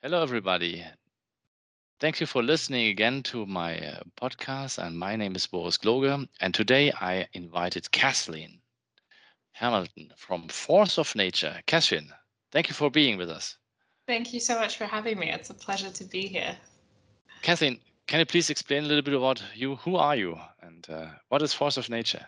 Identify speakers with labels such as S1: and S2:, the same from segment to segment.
S1: Hello, everybody. Thank you for listening again to my uh, podcast. And my name is Boris Gloger. And today I invited Kathleen Hamilton from Force of Nature. Kathleen, thank you for being with us.
S2: Thank you so much for having me. It's a pleasure to be here.
S1: Kathleen, can you please explain a little bit about you? Who are you? And uh, what is Force of Nature?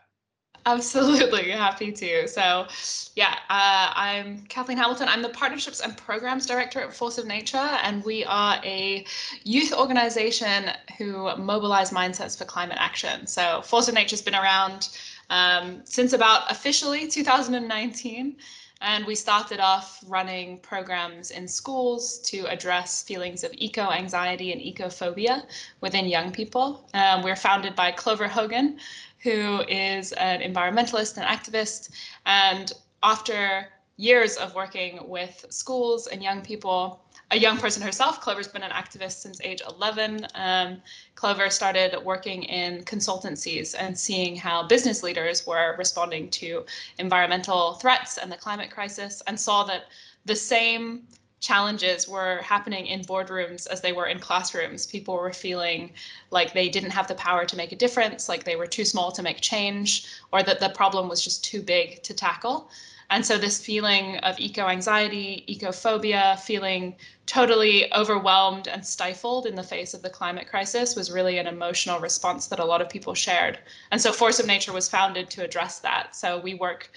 S2: Absolutely, happy to. So, yeah, uh, I'm Kathleen Hamilton. I'm the Partnerships and Programs Director at Force of Nature, and we are a youth organization who mobilize mindsets for climate action. So, Force of Nature has been around um, since about officially 2019. And we started off running programs in schools to address feelings of eco anxiety and ecophobia within young people. Um, we're founded by Clover Hogan, who is an environmentalist and activist. And after years of working with schools and young people, a young person herself, Clover's been an activist since age 11. Um, Clover started working in consultancies and seeing how business leaders were responding to environmental threats and the climate crisis, and saw that the same challenges were happening in boardrooms as they were in classrooms. People were feeling like they didn't have the power to make a difference, like they were too small to make change, or that the problem was just too big to tackle. And so, this feeling of eco anxiety, ecophobia, feeling totally overwhelmed and stifled in the face of the climate crisis was really an emotional response that a lot of people shared. And so, Force of Nature was founded to address that. So, we work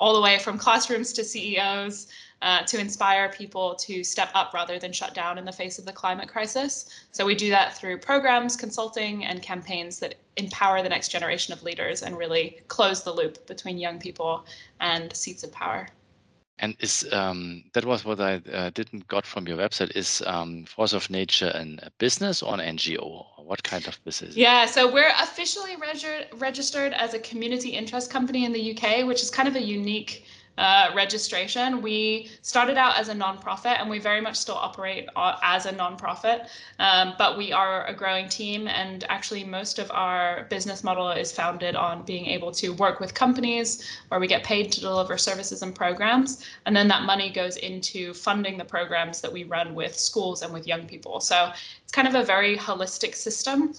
S2: all the way from classrooms to CEOs uh, to inspire people to step up rather than shut down in the face of the climate crisis. So we do that through programs, consulting, and campaigns that empower the next generation of leaders and really close the loop between young people and seats of power.
S1: And is um, that was what I uh, didn't got from your website? Is um, Force of Nature a business or an NGO? What kind of business?
S2: Yeah, so we're officially reg- registered as a community interest company in the UK, which is kind of a unique uh, registration. We started out as a nonprofit and we very much still operate uh, as a nonprofit, um, but we are a growing team. And actually, most of our business model is founded on being able to work with companies where we get paid to deliver services and programs. And then that money goes into funding the programs that we run with schools and with young people. So it's kind of a very holistic system.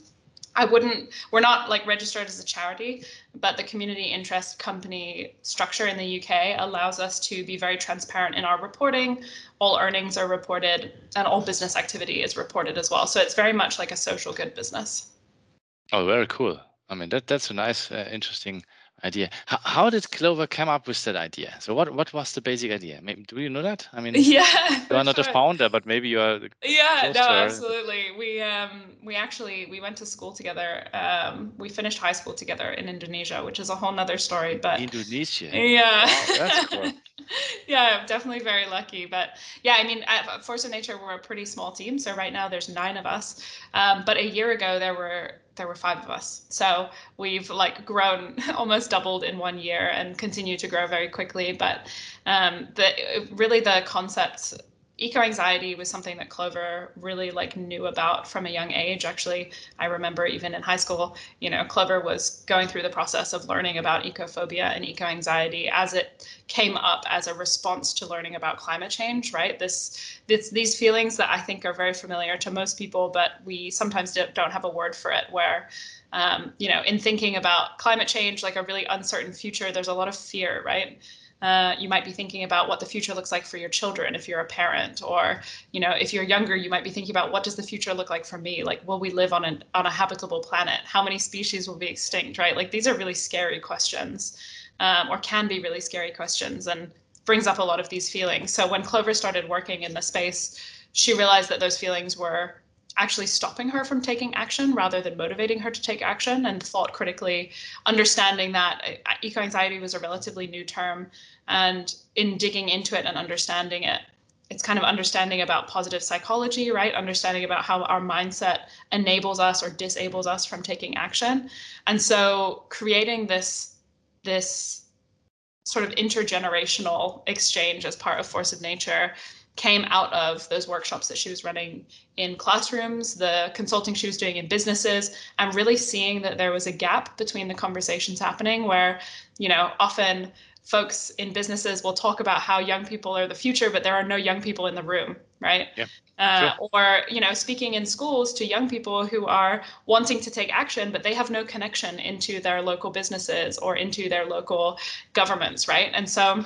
S2: I wouldn't, we're not like registered as a charity, but the community interest company structure in the UK allows us to be very transparent in our reporting. All earnings are reported and all business activity is reported as well. So it's very much like a social good business.
S1: Oh, very cool. I mean, that that's a nice, uh, interesting idea. How, how did Clover come up with that idea? So what what was the basic idea? Maybe, do you know that? I mean,
S2: yeah,
S1: you are not sure. a founder, but maybe you are.
S2: Yeah, no, absolutely. We um we actually we went to school together. Um, we finished high school together in Indonesia, which is a whole nother story. But
S1: Indonesia.
S2: Yeah.
S1: Wow, that's cool.
S2: yeah, I'm definitely very lucky. But yeah, I mean, at Force of Nature, we're a pretty small team. So right now there's nine of us. Um, but a year ago there were there were five of us. So we've like grown almost doubled in one year and continue to grow very quickly. But um, the really the concept eco anxiety was something that Clover really like knew about from a young age. Actually, I remember even in high school, you know, Clover was going through the process of learning about ecophobia and eco anxiety as it came up as a response to learning about climate change. Right, this, this these feelings that I think are very familiar to most people, but we sometimes don't have a word for it. Where um, you know, in thinking about climate change, like a really uncertain future, there's a lot of fear, right? Uh, you might be thinking about what the future looks like for your children if you're a parent or you know if you're younger you might be thinking about what does the future look like for me? Like will we live on an on a habitable planet? How many species will be extinct right? Like these are really scary questions um, or can be really scary questions and brings up a lot of these feelings. So when clover started working in the space she realized that those feelings were actually stopping her from taking action rather than motivating her to take action and thought critically understanding that uh, eco anxiety was a relatively new term and in digging into it and understanding it it's kind of understanding about positive psychology, right? Understanding about how our mindset enables us or disables us from taking action. And so creating this this sort of intergenerational exchange as part of Force of Nature came out of those workshops that she was running in classrooms, the consulting she was doing in businesses, and really seeing that there was a gap between the conversations happening where, you know, often folks in businesses will talk about how young people are the future, but there are no young people in the room, right?
S1: Yeah.
S2: Uh, sure. Or you know, speaking in schools to young people who are wanting to take action, but they have no connection into their local businesses or into their local governments, right? And so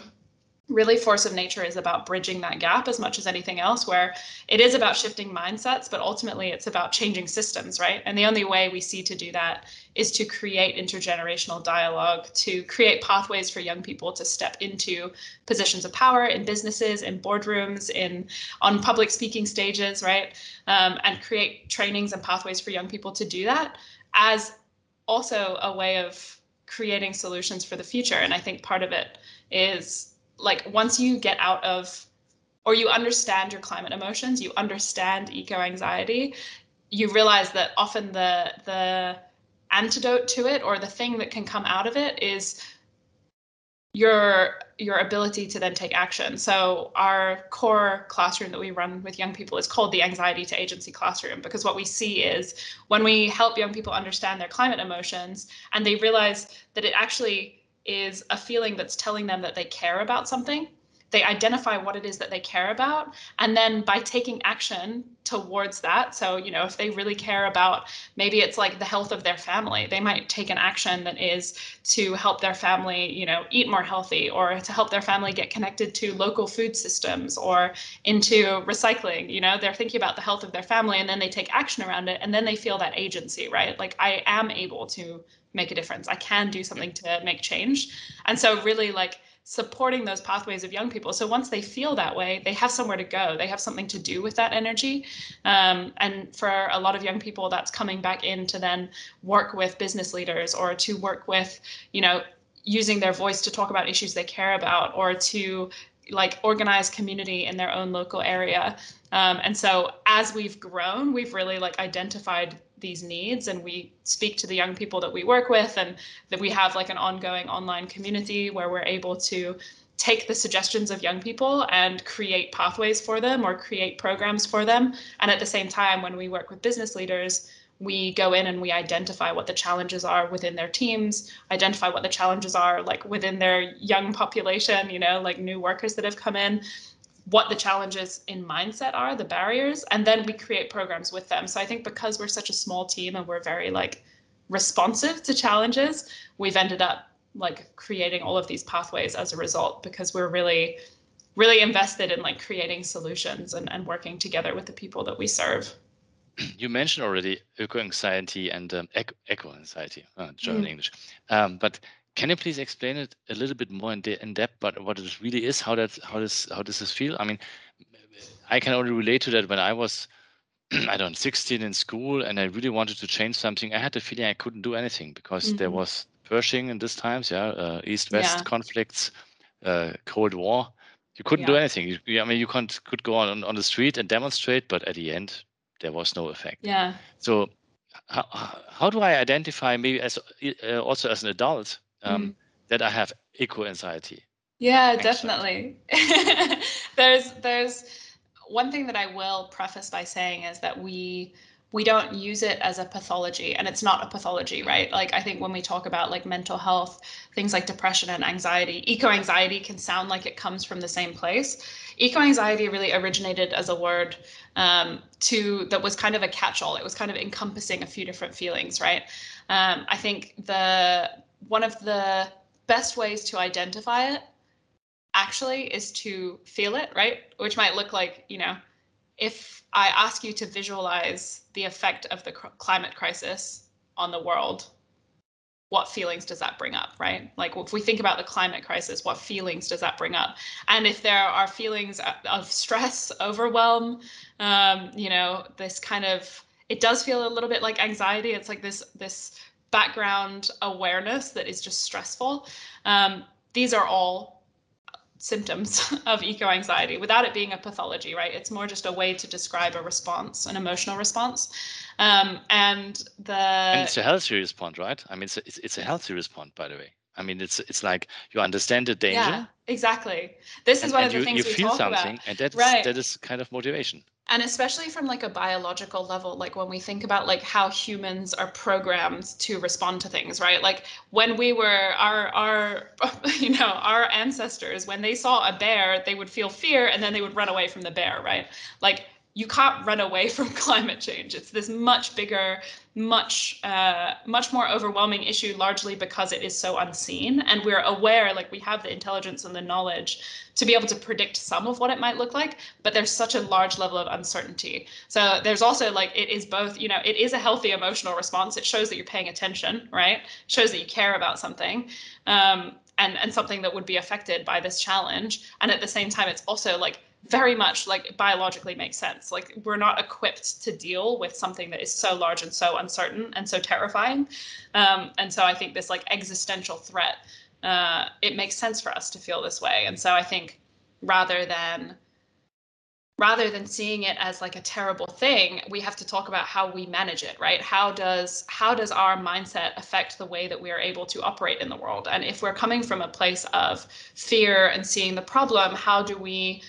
S2: really force of nature is about bridging that gap as much as anything else where it is about shifting mindsets but ultimately it's about changing systems right? And the only way we see to do that is to create intergenerational dialogue to create pathways for young people to step into positions of power in businesses in boardrooms in on public speaking stages right? Um, and create trainings and pathways for young people to do that as also a way of creating solutions for the future. And i think part of it is like once you get out of or you understand your climate emotions, you understand eco anxiety, you realize that often the the antidote to it or the thing that can come out of it is your your ability to then take action. So our core classroom that we run with young people is called the anxiety to agency classroom because what we see is when we help young people understand their climate emotions and they realize that it actually is a feeling that's telling them that they care about something. They identify what it is that they care about. And then by taking action towards that, so, you know, if they really care about maybe it's like the health of their family, they might take an action that is to help their family, you know, eat more healthy or to help their family get connected to local food systems or into recycling. You know, they're thinking about the health of their family and then they take action around it and then they feel that agency, right? Like I am able to make a difference. I can do something to make change. And so really like supporting those pathways of young people. So once they feel that way, they have somewhere to go. They have something to do with that energy. Um, and for a lot of young people, that's coming back in to then work with business leaders or to work with, you know, using their voice to talk about issues they care about or to like organize community in their own local area. Um, and so as we've grown, we've really like identified these needs and we speak to the young people that we work with and that we have like an ongoing online community where we're able to take the suggestions of young people and create pathways for them or create programs for them. And at the same time when we work with business leaders we go in and we identify what the challenges are within their teams identify what the challenges are like within their young population you know like new workers that have come in what the challenges in mindset are, the barriers, and then we create programs with them. So I think because we're such a small team and we're very like responsive to challenges, we've ended up like creating all of these pathways as a result because we're really really invested in like creating solutions and, and working together with the people that we serve
S1: you mentioned already eco anxiety and um, eco, anxiety uh, german mm. english um, but can you please explain it a little bit more in, de- in depth, but what it really is, how that, how this, how does this feel? I mean, I can only relate to that when I was, I don't, 16 in school, and I really wanted to change something. I had the feeling I couldn't do anything because mm-hmm. there was Pershing in these times, yeah, uh, East-West yeah. conflicts, uh, Cold War. You couldn't yeah. do anything. You, I mean, you could could go on on the street and demonstrate, but at the end, there was no effect.
S2: Yeah.
S1: So, how, how do I identify maybe as uh, also as an adult um, mm. that I have eco anxiety.
S2: Yeah, definitely. there's there's one thing that I will preface by saying is that we we don't use it as a pathology and it's not a pathology right like i think when we talk about like mental health things like depression and anxiety eco anxiety can sound like it comes from the same place eco anxiety really originated as a word um, to that was kind of a catch-all it was kind of encompassing a few different feelings right um, i think the one of the best ways to identify it actually is to feel it, right? Which might look like, you know, if I ask you to visualize the effect of the climate crisis on the world, what feelings does that bring up, right? Like if we think about the climate crisis, what feelings does that bring up? And if there are feelings of stress, overwhelm, um, you know, this kind of, it does feel a little bit like anxiety. It's like this this background awareness that is just stressful. Um, these are all symptoms of eco anxiety without it being a pathology, right? It's more just a way to describe a response, an emotional response. Um, and the
S1: and it's a healthy response, right? I mean, it's a, it's, it's a healthy response, by the way. I mean, it's it's like you understand the danger.
S2: Yeah, exactly. This is
S1: and,
S2: one
S1: and
S2: of the
S1: you,
S2: things
S1: you
S2: we
S1: feel
S2: talk
S1: something,
S2: about.
S1: and that's
S2: Right.
S1: that is kind of motivation.
S2: And especially from like a biological level like when we think about like how humans are programmed to respond to things right? Like when we were our our you know our ancestors when they saw a bear they would feel fear and then they would run away from the bear right? Like you can't run away from climate change. It's this much bigger much uh, much more overwhelming issue largely because it is so unseen. And we're aware like we have the intelligence and the knowledge to be able to predict some of what it might look like but there's such a large level of uncertainty. So there's also like it is both you know it is a healthy emotional response. It shows that you're paying attention right? It shows that you care about something um, and and something that would be affected by this challenge. And at the same time it's also like very much like biologically makes sense. Like we're not equipped to deal with something that is so large and so uncertain and so terrifying. Um, and so I think this like existential threat, uh, it makes sense for us to feel this way. And so I think rather than rather than seeing it as like a terrible thing we have to talk about how we manage it right how does how does our mindset affect the way that we are able to operate in the world and if we're coming from a place of fear and seeing the problem how do we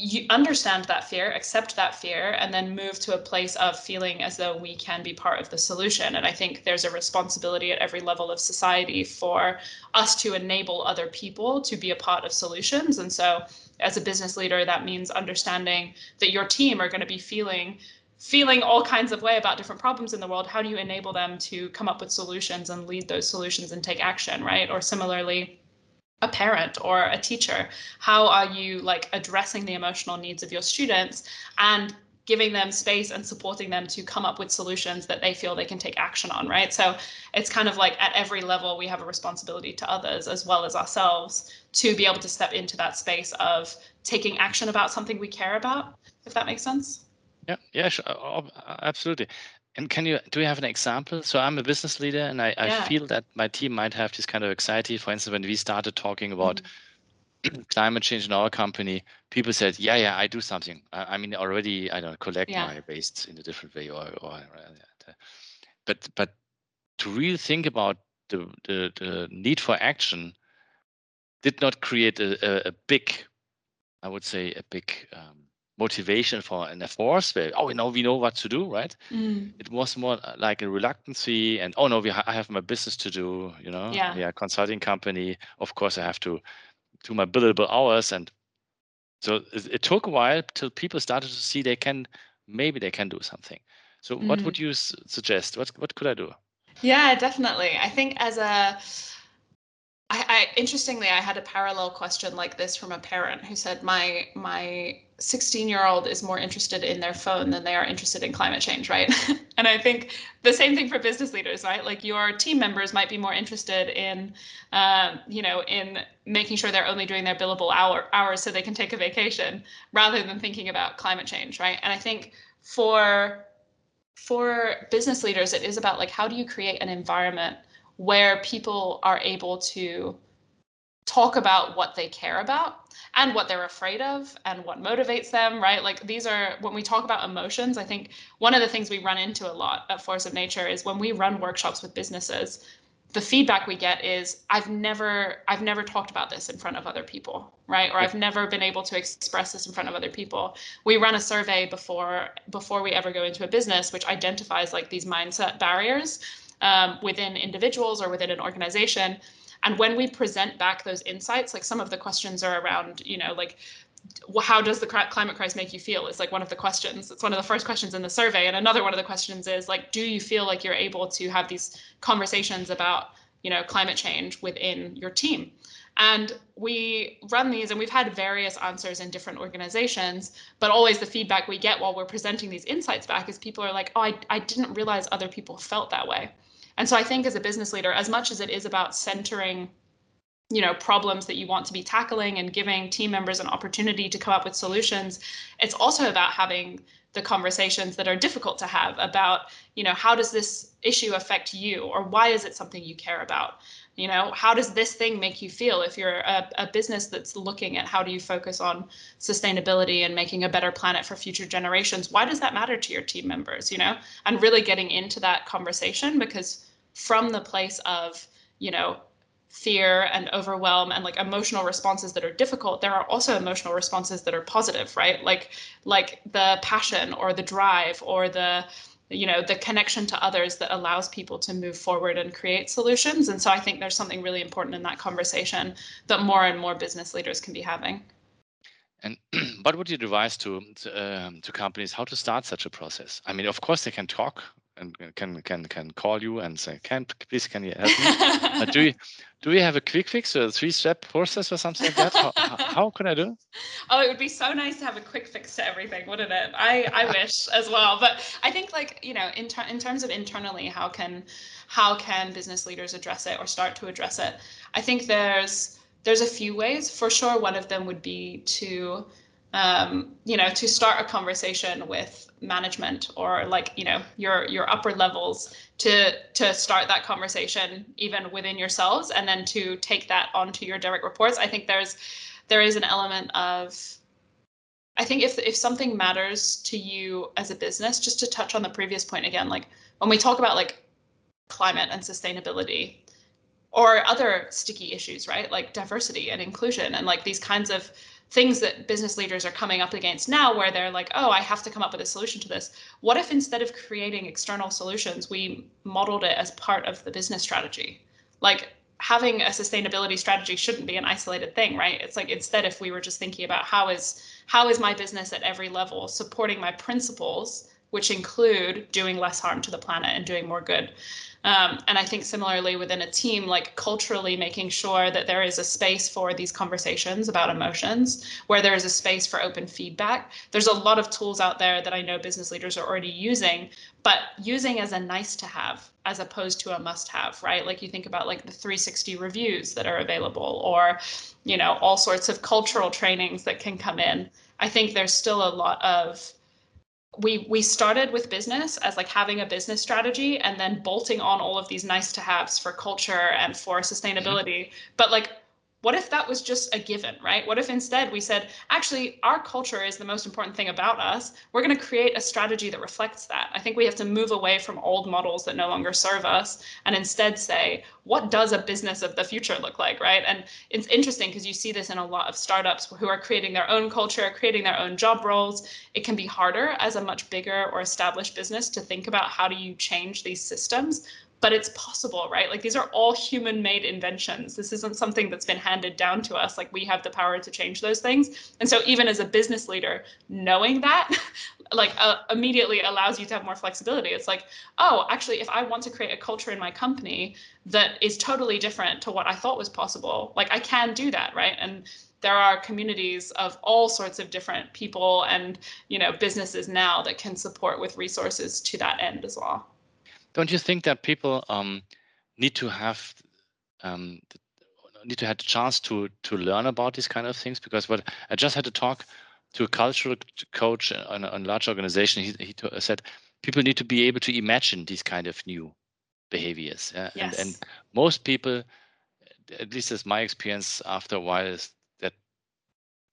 S2: you understand that fear, accept that fear, and then move to a place of feeling as though we can be part of the solution. And I think there's a responsibility at every level of society for us to enable other people to be a part of solutions. And so, as a business leader, that means understanding that your team are going to be feeling feeling all kinds of way about different problems in the world how do you enable them to come up with solutions and lead those solutions and take action right or similarly a parent or a teacher how are you like addressing the emotional needs of your students and giving them space and supporting them to come up with solutions that they feel they can take action on right so it's kind of like at every level we have a responsibility to others as well as ourselves to be able to step into that space of taking action about something we care about if that makes sense
S1: Yeah, yeah, sure, uh, uh, absolutely. And can you do you have an example? So I'm a business leader, and I, I
S2: Yeah.
S1: feel that my team might have this kind of anxiety. For instance, when we started talking about climate change in our company, people said, "Yeah, yeah, I do something. I, I mean, already I don't collect
S2: Yeah.
S1: my waste in a different way, or or." uh, But but to really think about the the, the need for action did not create a, a, a big, I would say, a big um, motivation for and a force where oh, we know we know what to do, right?
S2: Mm.
S1: it was more uh, like a reluctancy and oh no we ha- i have my business to do you know
S2: Yeah.
S1: a consulting company of course i have to do my billable hours and so it, it took a while till people started to see they can maybe they can do something so what
S2: Mm.
S1: would you s- suggest what what could i do
S2: Yeah, definitely. I think as a I, I interestingly I had a parallel question like this from a parent who said my my 16 year old is more interested in their phone than they are interested in climate change, right? and I think the same thing for business leaders, right? Like your team members might be more interested in, um, you know, in making sure they're only doing their billable hour hours so they can take a vacation rather than thinking about climate change, right? And I think for for business leaders, it is about like how do you create an environment where people are able to talk about what they care about and what they're afraid of and what motivates them, right? Like these are when we talk about emotions, I think one of the things we run into a lot at Force of Nature is when we run workshops with businesses, the feedback we get is I've never I've never talked about this in front of other people, right? Or I've never been able to express this in front of other people. We run a survey before before we ever go into a business which identifies like these mindset barriers um, within individuals or within an organization. And when we present back those insights, like some of the questions are around, you know, like how does the climate crisis make you feel? It's like one of the questions. It's one of the first questions in the survey. And another one of the questions is like, do you feel like you're able to have these conversations about, you know, climate change within your team? And we run these, and we've had various answers in different organizations, but always the feedback we get while we're presenting these insights back is people are like, oh, I, I didn't realize other people felt that way. And so I think as a business leader, as much as it is about centering you know problems that you want to be tackling and giving team members an opportunity to come up with solutions it's also about having the conversations that are difficult to have about you know how does this issue affect you or why is it something you care about? You know how does this thing make you feel? If you're a, a business that's looking at how do you focus on sustainability and making a better planet for future generations why does that matter to your team members you know? And really getting into that conversation because from the place of you know fear and overwhelm and like emotional responses that are difficult there are also emotional responses that are positive right? Like like the passion or the drive or the you know the connection to others that allows people to move forward and create solutions. And so i think there's something really important in that conversation that more and more business leaders can be having
S1: what would you advise to to, um, to companies how to start such a process i mean of course they can talk and can can can call you and say, "Can please can you help me?" do you do you have a quick fix or a three step process or something like that? How, how can I do?
S2: Oh, it would be so nice to have a quick fix to everything, wouldn't it? I I wish as well, but I think like you know in ter- in terms of internally, how can how can business leaders address it or start to address it? I think there's there's a few ways. For sure, one of them would be to um, you know to start a conversation with management or like you know your your upper levels to to start that conversation even within yourselves and then to take that onto your direct reports. I think there's there is an element of i think if if something matters to you as a business just to touch on the previous point again like when we talk about like climate and sustainability or other sticky issues right? Like diversity and inclusion and like these kinds of things that business leaders are coming up against now where they're like, oh, I have to come up with a solution to this. What if instead of creating external solutions, we modeled it as part of the business strategy? Like having a sustainability strategy shouldn't be an isolated thing, right? It's like instead if we were just thinking about how is how is my business at every level supporting my principles, which include doing less harm to the planet and doing more good. Um, and I think similarly within a team, like culturally making sure that there is a space for these conversations about emotions, where there is a space for open feedback. There's a lot of tools out there that I know business leaders are already using, but using as a nice to have as opposed to a must have, right? Like you think about like the 360 reviews that are available or, you know, all sorts of cultural trainings that can come in. I think there's still a lot of we we started with business as like having a business strategy and then bolting on all of these nice to haves for culture and for sustainability mm-hmm. but like what if that was just a given, right? What if instead we said, actually, our culture is the most important thing about us. We're going to create a strategy that reflects that. I think we have to move away from old models that no longer serve us and instead say, what does a business of the future look like, right? And it's interesting because you see this in a lot of startups who are creating their own culture, creating their own job roles. It can be harder as a much bigger or established business to think about how do you change these systems but it's possible, right? Like these are all human made inventions. This isn't something that's been handed down to us. Like we have the power to change those things. And so even as a business leader, knowing that like uh, immediately allows you to have more flexibility. It's like, oh, actually, if I want to create a culture in my company that is totally different to what I thought was possible, like I can do that, right? And there are communities of all sorts of different people and you know businesses now that can support with resources to that end as well.
S1: Don't you think that people um, need to have um, need to have the chance to to learn about these kind of things? Because what I just had to talk to a cultural coach on a, on a large organization. He, he said people need to be able to imagine these kind of new behaviors. Yeah? Yes. And, and most people, at least as my experience after a while, is that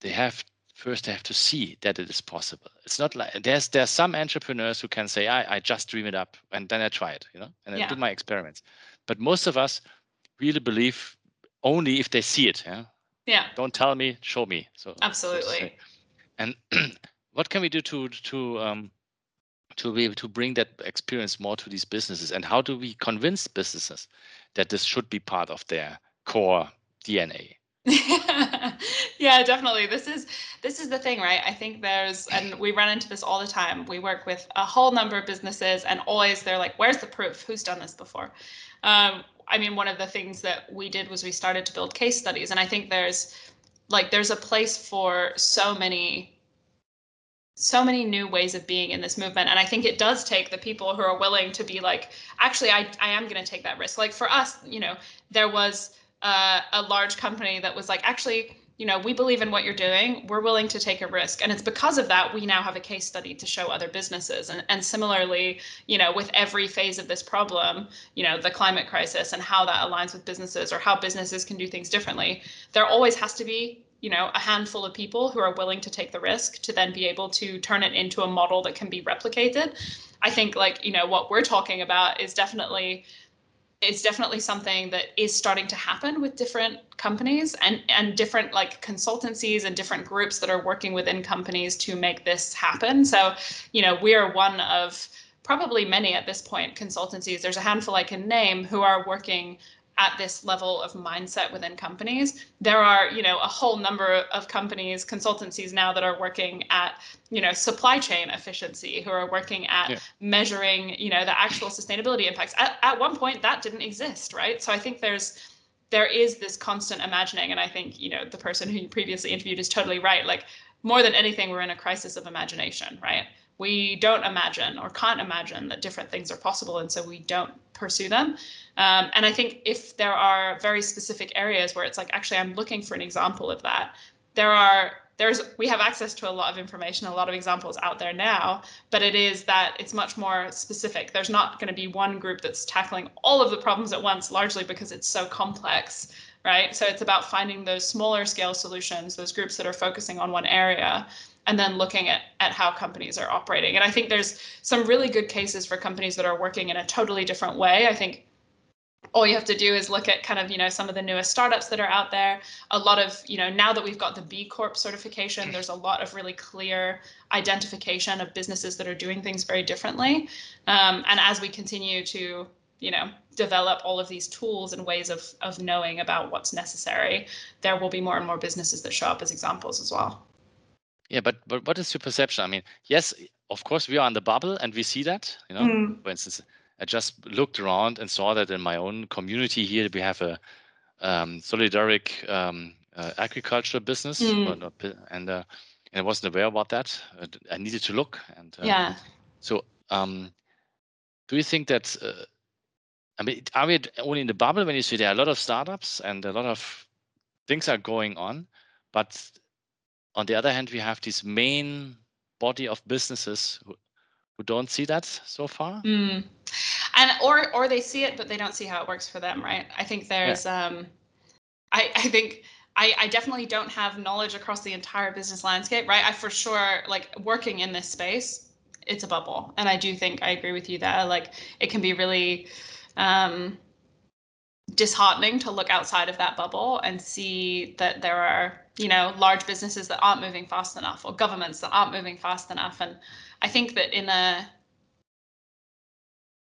S1: they have first they have to see that it is possible. It's not like there's there's some entrepreneurs who can say, I, I just dream it up and then I try it, you know, and yeah. I do my experiments. But most of us really believe only if they see it. Yeah.
S2: Yeah.
S1: Don't tell me, show me.
S2: So absolutely.
S1: And what can we do to to um, to be able to bring that experience more to these businesses? And how do we convince businesses that this should be part of their core DNA?
S2: yeah definitely. This is this is the thing right? I think there's and we run into this all the time. We work with a whole number of businesses and always they're like where's the proof? Who's done this before? Um, i mean one of the things that we did was we started to build case studies and i think there's like there's a place for so many so many new ways of being in this movement and i think it does take the people who are willing to be like actually i, I am going to take that risk. Like for us you know there was uh, a large company that was like, actually, you know, we believe in what you're doing. We're willing to take a risk. And it's because of that we now have a case study to show other businesses. And, and similarly, you know, with every phase of this problem, you know, the climate crisis and how that aligns with businesses or how businesses can do things differently, there always has to be you know a handful of people who are willing to take the risk to then be able to turn it into a model that can be replicated i think like you know what we're talking about is definitely it's definitely something that is starting to happen with different companies and and different like consultancies and different groups that are working within companies to make this happen. So you know we are one of probably many at this point consultancies. There's a handful i can name who are working at this level of mindset within companies. There are you know a whole number of companies consultancies now that are working at you know supply chain efficiency who are working at yeah. measuring you know the actual sustainability impacts. At, at one point that didn't exist right? So i think there's there is this constant imagining and i think you know the person who you previously interviewed is totally right. Like more than anything we're in a crisis of imagination right? We don't imagine or can't imagine that different things are possible and so we don't pursue them um, and I think if there are very specific areas where it's like, actually, I'm looking for an example of that, there are there's we have access to a lot of information a lot of examples out there now but it is that it's much more specific. There's not going to be one group that's tackling all of the problems at once largely because it's so complex right? So it's about finding those smaller scale solutions those groups that are focusing on one area and then looking at, at how companies are operating. And i think there's some really good cases for companies that are working in a totally different way. I think all you have to do is look at kind of you know some of the newest startups that are out there. A lot of you know now that we've got the b corp certification there's a lot of really clear identification of businesses that are doing things very differently. Um, and as we continue to you know develop all of these tools and ways of of knowing about what's necessary there will be more and more businesses that show up as examples as well.
S1: Yeah but but what is your perception? I mean yes of course we are in the bubble and we see that you know mm. for instance I just looked around and saw that in my own community here we have a um, solidaric um, uh, agriculture business, mm. not, and, uh, and I wasn't aware about that. I needed to look, and
S2: uh, yeah.
S1: So, um, do you think that? Uh, I mean, are we only in the bubble when you see there are a lot of startups and a lot of things are going on, but on the other hand, we have this main body of businesses who, who don't see that so far?
S2: Mm and or or they see it but they don't see how it works for them right? I think there's yeah. um i i think I, I definitely don't have knowledge across the entire business landscape right? I for sure like working in this space it's a bubble. And i do think i agree with you that like it can be really um disheartening to look outside of that bubble and see that there are you know large businesses that aren't moving fast enough or governments that aren't moving fast enough. And i think that in a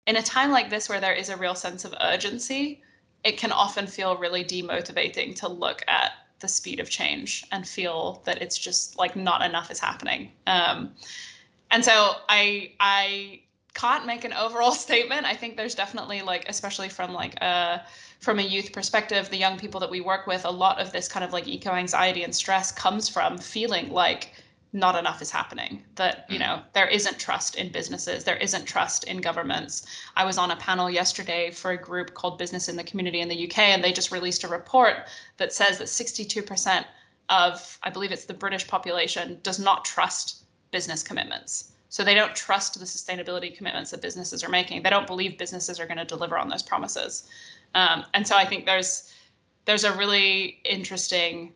S2: in a time like this where there is a real sense of urgency, it can often feel really demotivating to look at the speed of change and feel that it's just like not enough is happening. Um, and so I I can't make an overall statement. I think there's definitely like, especially from like a from a youth perspective, the young people that we work with, a lot of this kind of like eco anxiety and stress comes from feeling like not enough is happening that you know there isn't trust in businesses there isn't trust in governments. I was on a panel yesterday for a group called business in the community in the uk and they just released a report that says that 62% of i believe it's the british population does not trust business commitments. So they don't trust the sustainability commitments that businesses are making. They don't believe businesses are going to deliver on those promises. Um, and so i think there's there's a really interesting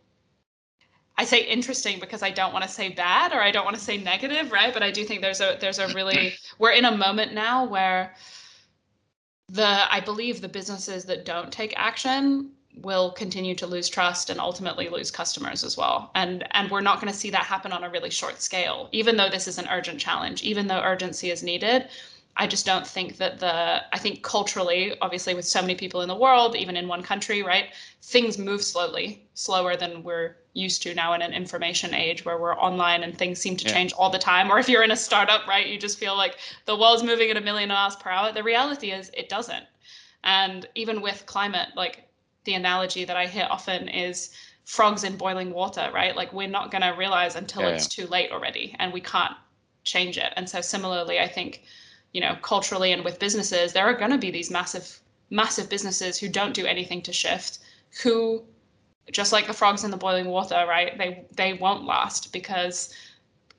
S2: I say interesting because I don't want to say bad or I don't want to say negative, right? But I do think there's a there's a really we're in a moment now where the I believe the businesses that don't take action will continue to lose trust and ultimately lose customers as well. And and we're not going to see that happen on a really short scale, even though this is an urgent challenge, even though urgency is needed. I just don't think that the, I think culturally, obviously, with so many people in the world, even in one country, right, things move slowly, slower than we're used to now in an information age where we're online and things seem to yeah. change all the time. Or if you're in a startup, right, you just feel like the world's moving at a million miles per hour. The reality is it doesn't. And even with climate, like the analogy that I hear often is frogs in boiling water, right? Like we're not going to realize until yeah, it's yeah. too late already and we can't change it. And so similarly, I think you know, culturally and with businesses, there are going to be these massive, massive businesses who don't do anything to shift, who just like the frogs in the boiling water, right? They they won't last because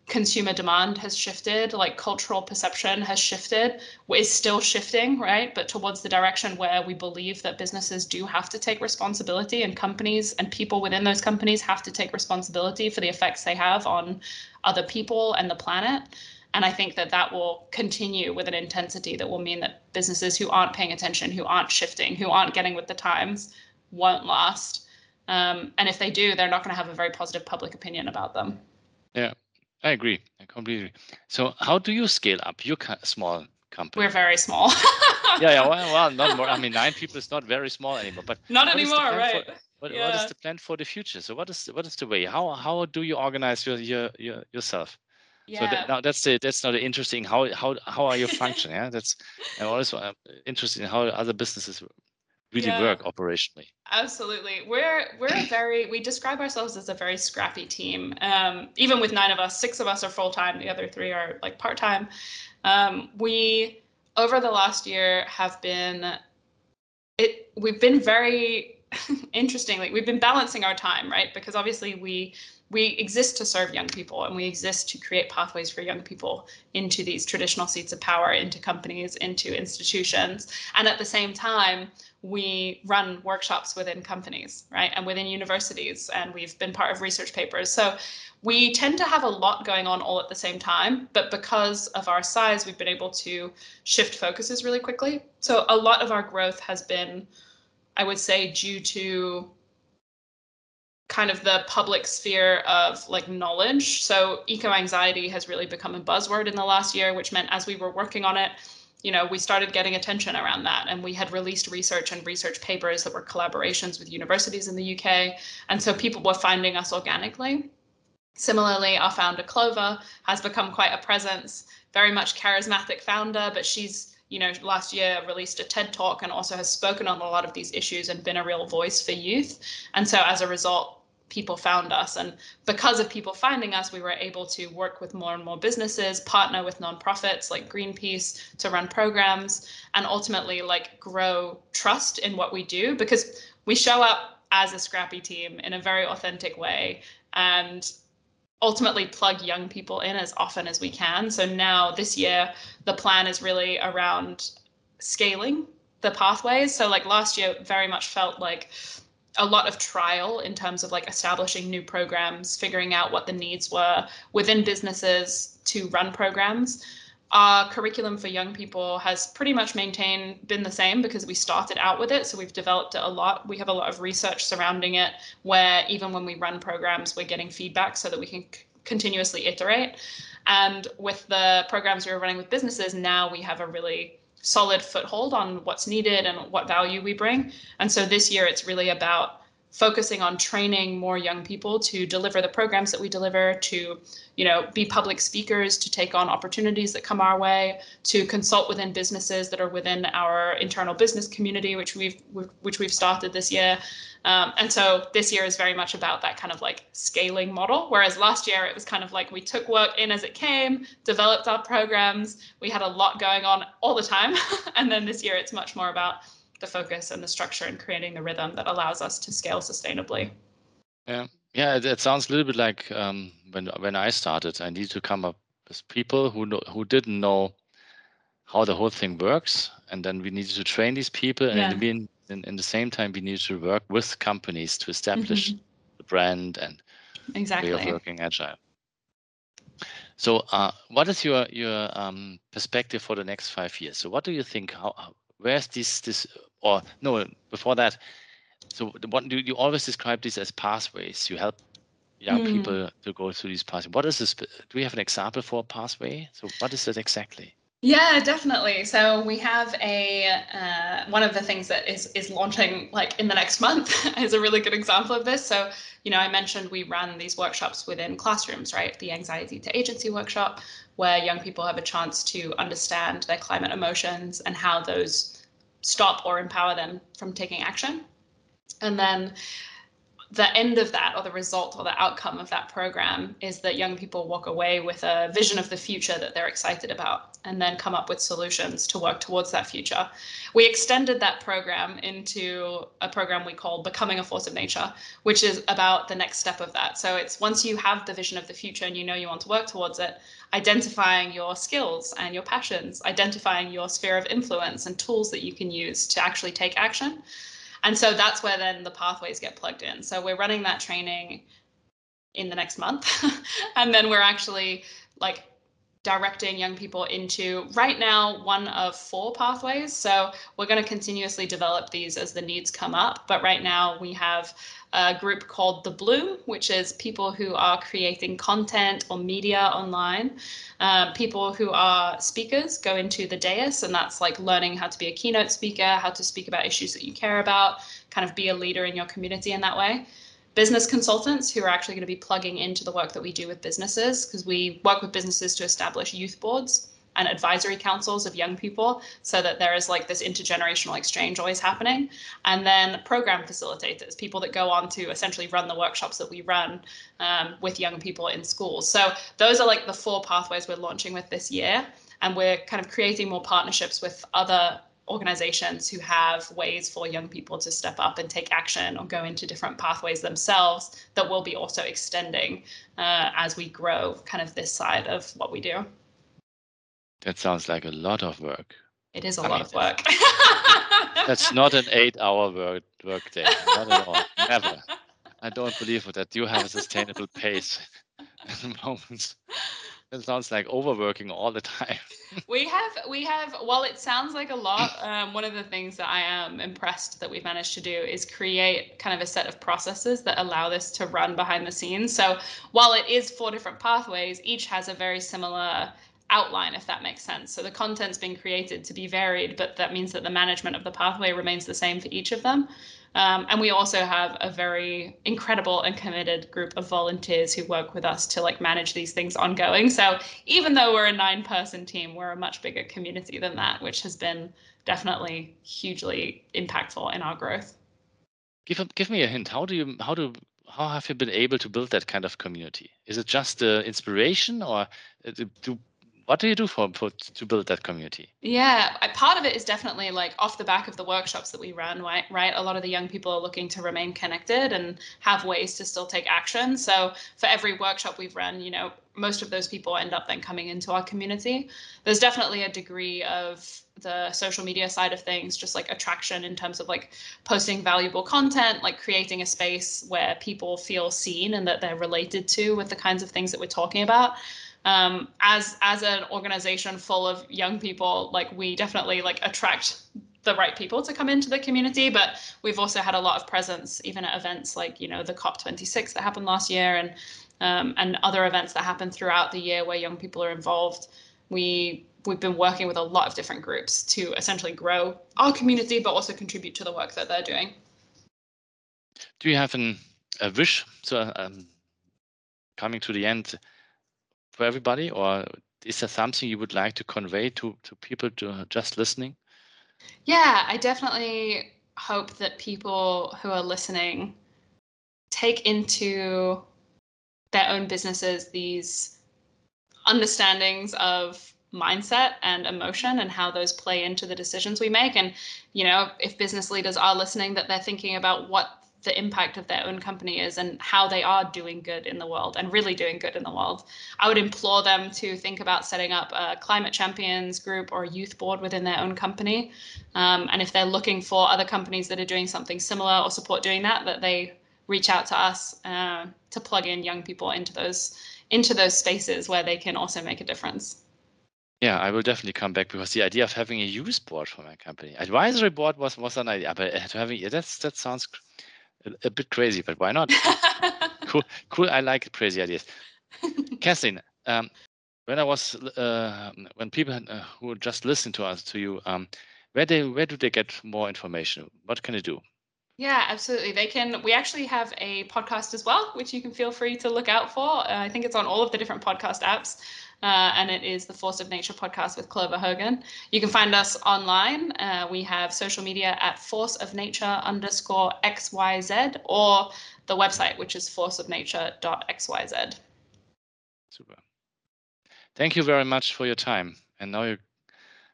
S2: consumer demand has shifted, like cultural perception has shifted, is still shifting, right? But towards the direction where we believe that businesses do have to take responsibility and companies and people within those companies have to take responsibility for the effects they have on other people and the planet. And I think that that will continue with an intensity that will mean that businesses who aren't paying attention, who aren't shifting, who aren't getting with the times, won't last. Um, and if they do, they're not going to have a very positive public opinion about them.
S1: Yeah, I agree. I completely. So, how do you scale up your small company?
S2: We're very small.
S1: yeah, yeah. Well, well, not more. I mean, nine people is not very small anymore. But
S2: not anymore, right?
S1: For, what, yeah. what is the plan for the future? So, what is what is the way? How how do you organize your, your, your yourself? Yeah. So that, now that's the that's not interesting. How how how are you function? yeah, that's and also uh, interested in how other businesses really yeah. work operationally.
S2: Absolutely, we're we're a very we describe ourselves as a very scrappy team. Um, even with nine of us, six of us are full time. The other three are like part time. Um, we over the last year have been it. We've been very interestingly we've been balancing our time right because obviously we we exist to serve young people and we exist to create pathways for young people into these traditional seats of power into companies into institutions and at the same time we run workshops within companies right and within universities and we've been part of research papers so we tend to have a lot going on all at the same time but because of our size we've been able to shift focuses really quickly so a lot of our growth has been i would say due to kind of the public sphere of like knowledge. So eco anxiety has really become a buzzword in the last year, which meant as we were working on it, you know, we started getting attention around that. And we had released research and research papers that were collaborations with universities in the UK. And so people were finding us organically. Similarly, our founder Clover has become quite a presence, very much charismatic founder, but she's you know, last year released a TED talk and also has spoken on a lot of these issues and been a real voice for youth. And so as a result, people found us. And because of people finding us, we were able to work with more and more businesses, partner with nonprofits like Greenpeace to run programs, and ultimately like grow trust in what we do because we show up as a scrappy team in a very authentic way and ultimately plug young people in as often as we can. So now this year, the plan is really around scaling the pathways. So like last year very much felt like a lot of trial in terms of like establishing new programs, figuring out what the needs were within businesses to run programs. Our curriculum for young people has pretty much maintained been the same because we started out with it. So we've developed it a lot. We have a lot of research surrounding it where even when we run programs, we're getting feedback so that we can c- continuously iterate. And with the programs we were running with businesses, now we have a really solid foothold on what's needed and what value we bring. And so this year it's really about focusing on training more young people to deliver the programs that we deliver to you know be public speakers to take on opportunities that come our way to consult within businesses that are within our internal business community which we've which we've started this year um, and so this year is very much about that kind of like scaling model whereas last year it was kind of like we took work in as it came developed our programs we had a lot going on all the time and then this year it's much more about the focus and the structure and creating the rhythm that allows us to scale sustainably.
S1: Yeah, yeah, it, it sounds a little bit like um, when when I started. I needed to come up with people who know, who didn't know how the whole thing works, and then we needed to train these people, and yeah. in, in, in the same time we need to work with companies to establish mm-hmm. the brand and
S2: exactly.
S1: way of working agile. So, uh, what is your your um, perspective for the next five years? So, what do you think? How, where's this this or no, before that. So what do you always describe this as pathways? You help young mm. people to go through these pathways. What is this? Do we have an example for a pathway? So what is it exactly?
S2: Yeah, definitely. So we have a uh, one of the things that is is launching like in the next month is a really good example of this. So you know, I mentioned we run these workshops within classrooms, right? The anxiety to agency workshop, where young people have a chance to understand their climate emotions and how those stop or empower them from taking action. And then the end of that or the result or the outcome of that program is that young people walk away with a vision of the future that they're excited about and then come up with solutions to work towards that future. We extended that program into a program we call Becoming a Force of Nature, which is about the next step of that. So it's once you have the vision of the future and you know you want to work towards it, identifying your skills and your passions, identifying your sphere of influence and tools that you can use to actually take action. And so that's where then the pathways get plugged in. So we're running that training in the next month. and then we're actually like directing young people into right now one of four pathways. So we're going to continuously develop these as the needs come up. But right now we have a group called The Bloom, which is people who are creating content or media online. Uh, people who are speakers go into the dais, and that's like learning how to be a keynote speaker, how to speak about issues that you care about, kind of be a leader in your community in that way business consultants who are actually going to be plugging into the work that we do with businesses because we work with businesses to establish youth boards and advisory councils of young people so that there is like this intergenerational exchange always happening. And then program facilitators people that go on to essentially run the workshops that we run um, with young people in schools. So those are like the four pathways we're launching with this year and we're kind of creating more partnerships with other organizations who have ways for young people to step up and take action or go into different pathways themselves that will be also extending uh, as we grow kind of this side of what we do.
S1: That sounds like a lot of work.
S2: It is a I lot mean, of work.
S1: that's not an eight-hour work work day. Not at all. Never. I don't believe that you have a sustainable pace at the moment. It sounds like overworking all the time.
S2: we have we have while it sounds like a lot, um, one of the things that I am impressed that we've managed to do is create kind of a set of processes that allow this to run behind the scenes. So while it is four different pathways, each has a very similar outline, if that makes sense. So the content's been created to be varied, but that means that the management of the pathway remains the same for each of them. Um, and we also have a very incredible and committed group of volunteers who work with us to like manage these things ongoing. So even though we're a nine person team, we're a much bigger community than that, which has been definitely hugely impactful in our growth.
S1: Give give me a hint. How do you how do how have you been able to build that kind of community? Is it just the uh, inspiration, or uh, do what do you do for, for to build that community?
S2: Yeah part of it is definitely like off the back of the workshops that we run right right? A lot of the young people are looking to remain connected and have ways to still take action. So for every workshop we've run you know most of those people end up then coming into our community. There's definitely a degree of the social media side of things just like attraction in terms of like posting valuable content like creating a space where people feel seen and that they're related to with the kinds of things that we're talking about um, as as an organization full of young people, like we definitely like attract the right people to come into the community. But we've also had a lot of presence, even at events like you know the COP26 that happened last year, and um, and other events that happen throughout the year where young people are involved. We we've been working with a lot of different groups to essentially grow our community, but also contribute to the work that they're doing.
S1: Do you have an, a wish? So um, coming to the end, for everybody, or is there something you would like to convey to to people to just listening?
S2: Yeah, I definitely hope that people who are listening take into their own businesses these understandings of mindset and emotion and how those play into the decisions we make and you know if business leaders are listening that they're thinking about what the impact of their own company is and how they are doing good in the world and really doing good in the world. I would implore them to think about setting up a climate champions group or a youth board within their own company. Um, and if they're looking for other companies that are doing something similar or support doing that, that they reach out to us uh, to plug in young people into those into those spaces where they can also make a difference.
S1: Yeah, I will definitely come back because the idea of having a youth board for my company, advisory board was was an idea, but having yeah, that's that sounds a, a bit crazy, but why not? cool, cool. I like crazy ideas. Kathleen, um, when I was uh, when people uh, who just listen to us to you, um, where they where do they get more information? What can they do?
S2: Yeah, absolutely. They can. We actually have a podcast as well, which you can feel free to look out for. Uh, I think it's on all of the different podcast apps uh, and it is the Force of Nature podcast with Clover Hogan. You can find us online. Uh, we have social media at Force of Nature underscore XYZ or the website, which is force of forceofnature.xyz.
S1: Super. Thank you very much for your time and now you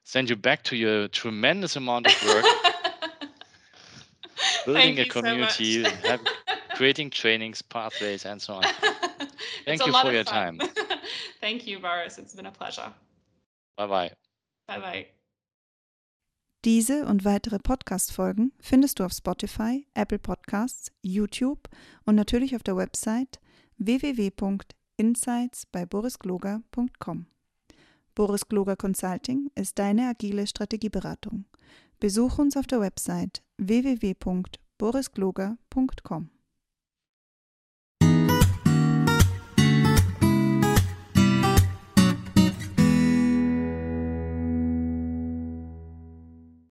S1: send you back to your tremendous amount of work building
S2: Thank
S1: a
S2: so
S1: community,
S2: much.
S1: have, creating trainings, pathways, and so on. Thank you for your
S2: fun.
S1: time.
S2: Thank you, Boris. It's been a pleasure.
S1: Bye bye.
S2: Bye bye.
S3: Diese und weitere Podcast-Folgen findest du auf Spotify, Apple Podcasts, YouTube und natürlich auf der Website www.insights bei borisgloger.com. Boris Gloger Consulting ist deine agile Strategieberatung. Besuch uns auf der Website www.borisgloger.com.